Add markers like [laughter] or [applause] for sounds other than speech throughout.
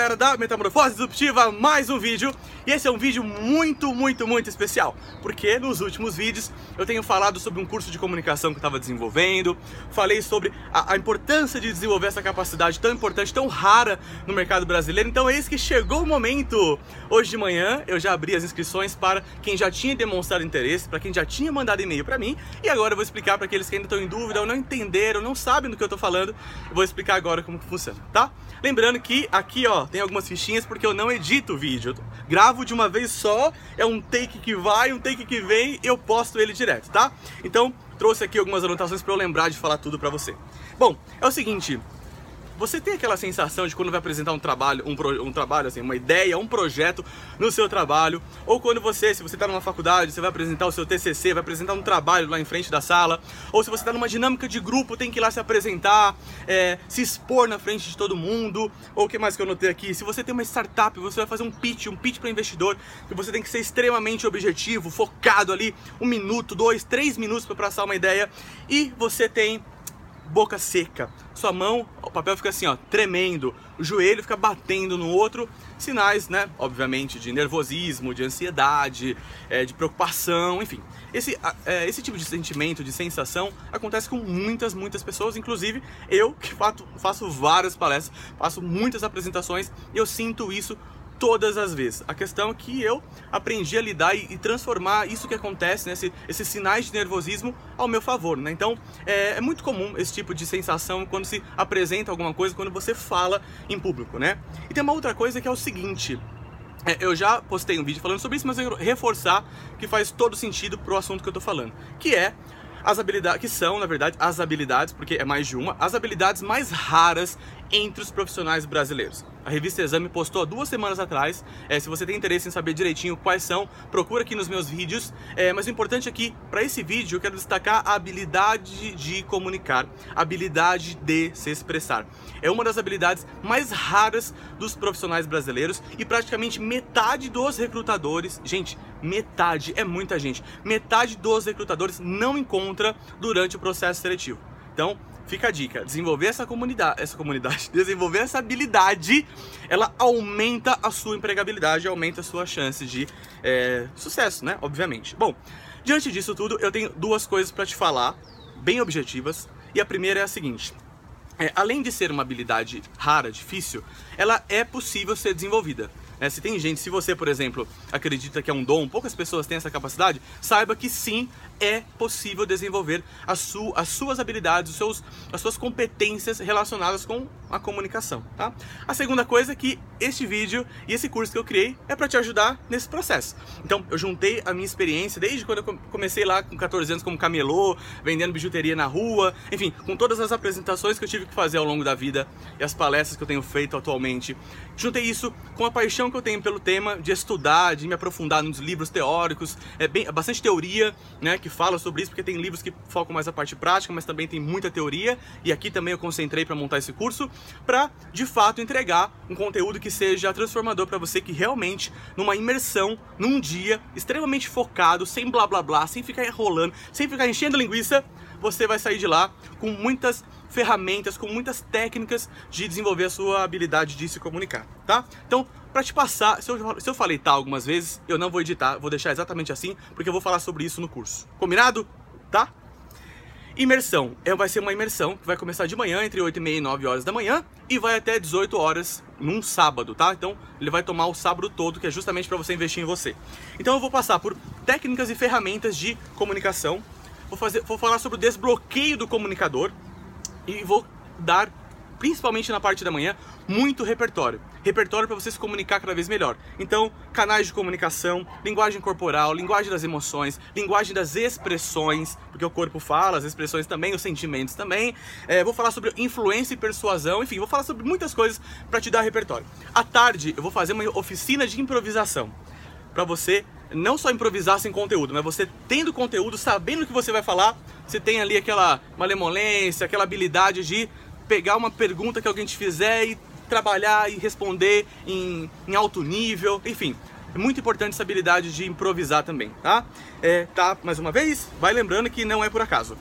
galera da Metamorfose Disruptiva, mais um vídeo. E esse é um vídeo muito, muito, muito especial porque nos últimos vídeos eu tenho falado sobre um curso de comunicação que eu estava desenvolvendo falei sobre a, a, importância de desenvolver essa capacidade tão importante, tão rara no mercado brasileiro. Então eis que chegou o momento. Hoje de manhã eu já abri as inscrições para quem já tinha demonstrado interesse, para quem já tinha mandado e-mail para mim. E agora eu vou explicar para aqueles que ainda estão em dúvida ou não entenderam, não sabem do que eu estou falando. Eu vou explicar agora como que funciona, tá? Lembrando que aqui, ó, tem algumas fichinhas porque eu não edito o vídeo. Eu gravo de uma vez só, é um take que vai, um take que vem, eu posto ele direto, tá? Então, trouxe aqui algumas anotações para eu lembrar de falar tudo para você. Bom, é o seguinte, você tem aquela sensação de quando vai apresentar um trabalho, um, pro, um trabalho, assim, uma ideia, um projeto no seu trabalho, ou quando você, se você está numa faculdade, você vai apresentar o seu TCC, vai apresentar um trabalho lá em frente da sala, ou se você está numa dinâmica de grupo, tem que ir lá se apresentar, é, se expor na frente de todo mundo, ou o que mais que eu notei aqui? Se você tem uma startup, você vai fazer um pitch, um pitch para investidor, que você tem que ser extremamente objetivo, focado ali, um minuto, dois, três minutos para passar uma ideia, e você tem boca seca. Sua mão, o papel fica assim, ó, tremendo, o joelho fica batendo no outro, sinais, né, obviamente, de nervosismo, de ansiedade, é, de preocupação, enfim. Esse, é, esse tipo de sentimento, de sensação, acontece com muitas, muitas pessoas, inclusive eu, que faço, faço várias palestras, faço muitas apresentações, eu sinto isso todas as vezes. A questão é que eu aprendi a lidar e, e transformar isso que acontece, né, esse, esses sinais de nervosismo ao meu favor. Né? Então é, é, muito comum esse tipo de sensação quando se apresenta alguma coisa, quando você fala em público. Né? E tem uma outra coisa que é o seguinte. É, eu já postei um vídeo falando sobre isso, mas eu quero reforçar que faz todo sentido pro assunto que eu tô falando, que é as habilidades, que são, na verdade, as habilidades, porque é mais de uma, as habilidades mais raras entre os profissionais brasileiros. A revista Exame postou há duas semanas atrás. É, se você tem interesse em saber direitinho quais são, procura aqui nos meus vídeos. É, mas o importante aqui, é para esse vídeo, eu quero destacar a habilidade de comunicar, a habilidade de se expressar. É uma das habilidades mais raras dos profissionais brasileiros e praticamente metade dos recrutadores, gente, metade, é muita gente, metade dos recrutadores não encontra durante o processo seletivo. Então, fica a dica, desenvolver essa comunidade, essa comunidade, [laughs] desenvolver essa habilidade, ela aumenta a sua empregabilidade, aumenta a sua chance de é, sucesso, né? Obviamente. Bom, diante disso tudo, eu tenho duas coisas para te falar, bem objetivas. E a primeira é a seguinte: é, além de ser uma habilidade rara, difícil, ela é possível ser desenvolvida. É, se tem gente, se você, por exemplo, acredita que é um dom, poucas pessoas têm essa capacidade, saiba que sim, é possível desenvolver as, su as suas habilidades, os seus, as suas competências relacionadas com a comunicação, tá? A segunda coisa é que este vídeo e esse curso que eu criei é para te ajudar nesse processo. Então, eu juntei a minha experiência desde quando eu comecei lá com 14 anos como camelô, vendendo bijuteria na rua, enfim, com todas as apresentações que eu tive que fazer ao longo da vida e as palestras que eu tenho feito atualmente. Juntei isso com a paixão que eu tenho pelo tema de estudar, de me aprofundar nos livros teóricos, é bem, é bastante teoria, né, que fala sobre isso, porque tem livros que focam mais a parte prática, mas também tem muita teoria, e aqui também eu concentrei para montar esse curso, para de fato entregar um conteúdo que seja transformador para você, que realmente, numa imersão, num dia, extremamente focado, sem blá blá blá, sem ficar enrolando, sem ficar enchendo linguiça, você vai sair de lá com muitas ferramentas, com muitas técnicas de desenvolver a sua habilidade de se comunicar, tá? Então, para te passar, se eu, se eu falei tal algumas vezes, eu não vou editar, vou deixar exatamente assim, porque eu vou falar sobre isso no curso. Combinado? Tá? Imersão. É, vai ser uma imersão que vai começar de manhã, entre 8 e meia e 9 horas da manhã, e vai até 18 horas num sábado, tá? Então, ele vai tomar o sábado todo, que é justamente para você investir em você. Então, eu vou passar por técnicas e ferramentas de comunicação, vou, fazer, vou falar sobre o desbloqueio do comunicador, e vou dar principalmente na parte da manhã, muito repertório. Repertório para você se comunicar cada vez melhor. Então, canais de comunicação, linguagem corporal, linguagem das emoções, linguagem das expressões, porque o corpo fala, as expressões também, os sentimentos também. É, vou falar sobre influência e persuasão, enfim, vou falar sobre muitas coisas para te dar repertório. À tarde, eu vou fazer uma oficina de improvisação para você não só improvisar sem conteúdo, mas você tendo conteúdo, sabendo o que você vai falar, você tem ali aquela malemolência, aquela habilidade de pegar uma pergunta que alguém te fizer e trabalhar e responder em, em alto nível, enfim. É muito importante essa habilidade de improvisar também, tá? É, tá, mais uma vez, vai lembrando que não é por acaso.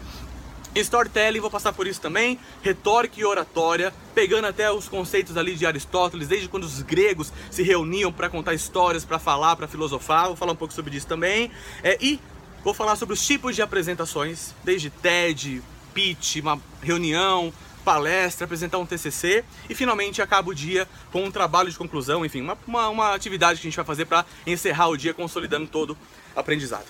Storytelling, vou passar por isso também, retórica e oratória, pegando até os conceitos ali de Aristóteles, desde quando os gregos se reuniam para contar histórias, para falar, para filosofar, vou falar um pouco sobre isso também. É, e vou falar sobre os tipos de apresentações, desde TED, pitch, uma reunião, palestra, apresentar um TCC e finalmente acaba o dia com um trabalho de conclusão, enfim, uma, uma, uma atividade que a gente vai fazer para encerrar o dia consolidando todo o aprendizado.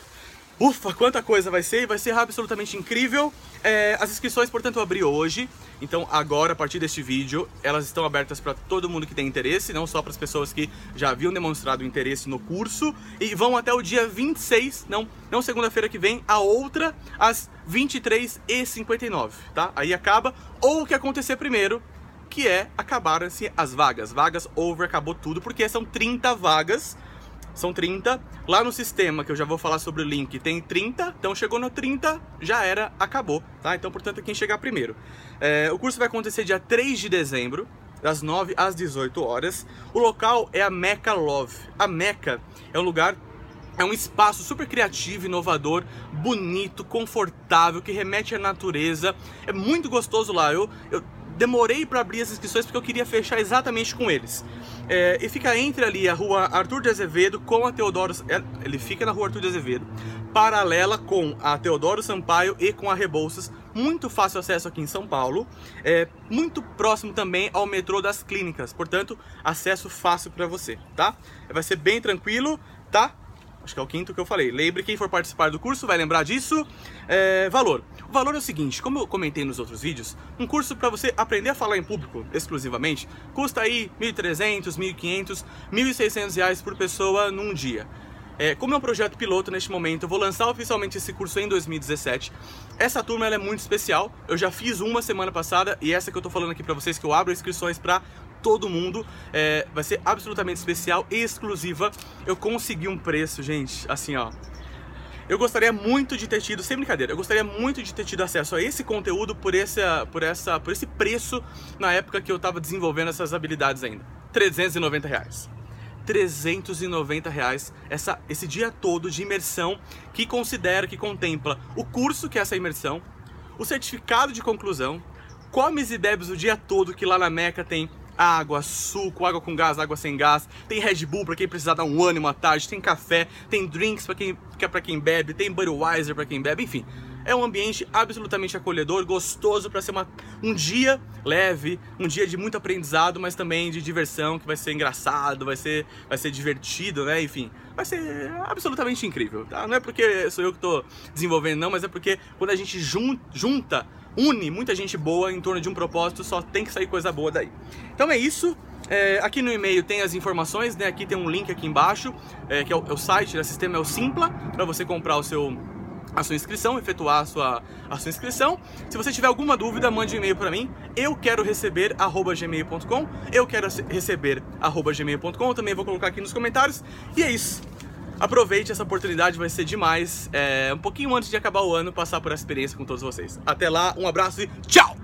Ufa, quanta coisa vai ser, vai ser absolutamente incrível. É, as inscrições, portanto, abri hoje, então agora, a partir deste vídeo, elas estão abertas para todo mundo que tem interesse, não só para as pessoas que já haviam demonstrado interesse no curso, e vão até o dia 26, não, não segunda-feira que vem, a outra, às 23h59, tá? Aí acaba, ou o que acontecer primeiro, que é acabaram-se as vagas. Vagas over, acabou tudo, porque são 30 vagas são 30. Lá no sistema, que eu já vou falar sobre o link, tem 30. Então chegou no 30, já era, acabou, tá? Então, portanto, quem chegar primeiro. É, o curso vai acontecer dia 3 de dezembro, das 9 às 18 horas. O local é a Meca Love. A Meca é um lugar é um espaço super criativo, inovador, bonito, confortável, que remete à natureza. É muito gostoso lá. Eu, eu demorei para abrir as inscrições porque eu queria fechar exatamente com eles. É, e fica entre ali a rua Arthur de Azevedo com a Teodoro. É, ele fica na rua Arthur de Azevedo, paralela com a Teodoro Sampaio e com a Rebouças. Muito fácil acesso aqui em São Paulo. É, muito próximo também ao metrô das clínicas. Portanto, acesso fácil para você, tá? Vai ser bem tranquilo, tá? Acho que é o quinto que eu falei. Lembre, quem for participar do curso vai lembrar disso. É, valor. O valor é o seguinte, como eu comentei nos outros vídeos, um curso para você aprender a falar em público exclusivamente custa aí 1.300, 1.500, 1.600 reais por pessoa num dia. É, como é um projeto piloto neste momento, eu vou lançar oficialmente esse curso em 2017. Essa turma é muito especial. Eu já fiz uma semana passada e essa que eu tô falando aqui para vocês que eu abro inscrições para todo mundo. É, vai ser absolutamente especial e exclusiva. Eu consegui um preço, gente, assim, ó. Eu gostaria muito de ter tido, sem brincadeira, eu gostaria muito de ter tido acesso a esse conteúdo por, essa, por, essa, por esse preço na época que eu estava desenvolvendo essas habilidades ainda. 390 reais. 390 reais essa, esse dia todo de imersão que considera, que contempla o curso que é essa imersão, o certificado de conclusão, comes e bebes o dia todo que lá na Meca tem água, suco, água com gás, água sem gás, tem Red Bull para quem precisar dar um ânimo à tarde, tem café, tem drinks para quem, que é para quem bebe, tem Budweiser para quem bebe, enfim. É um ambiente absolutamente acolhedor, gostoso para ser uma, um dia leve, um dia de muito aprendizado, mas também de diversão, que vai ser engraçado, vai ser, vai ser divertido, né? Enfim, vai ser absolutamente incrível, tá? Não é porque sou eu que estou desenvolvendo, não, mas é porque quando a gente jun, junta une muita gente boa em torno de um propósito, só tem que sair coisa boa daí. Então é isso. É, aqui no e-mail tem as informações, né? Aqui tem um link aqui embaixo, é, que é o, é o site do sistema, é o Simpla, para você comprar o seu a sua inscrição, efetuar a sua, a sua inscrição. Se você tiver alguma dúvida, mande um e-mail para mim. Eu quero receber arroba gmail.com. Eu quero receber arroba gmail.com. Também vou colocar aqui nos comentários. E é isso. Aproveite essa oportunidade, vai ser demais. É, um pouquinho antes de acabar o ano, passar por essa experiência com todos vocês. Até lá, um abraço e tchau!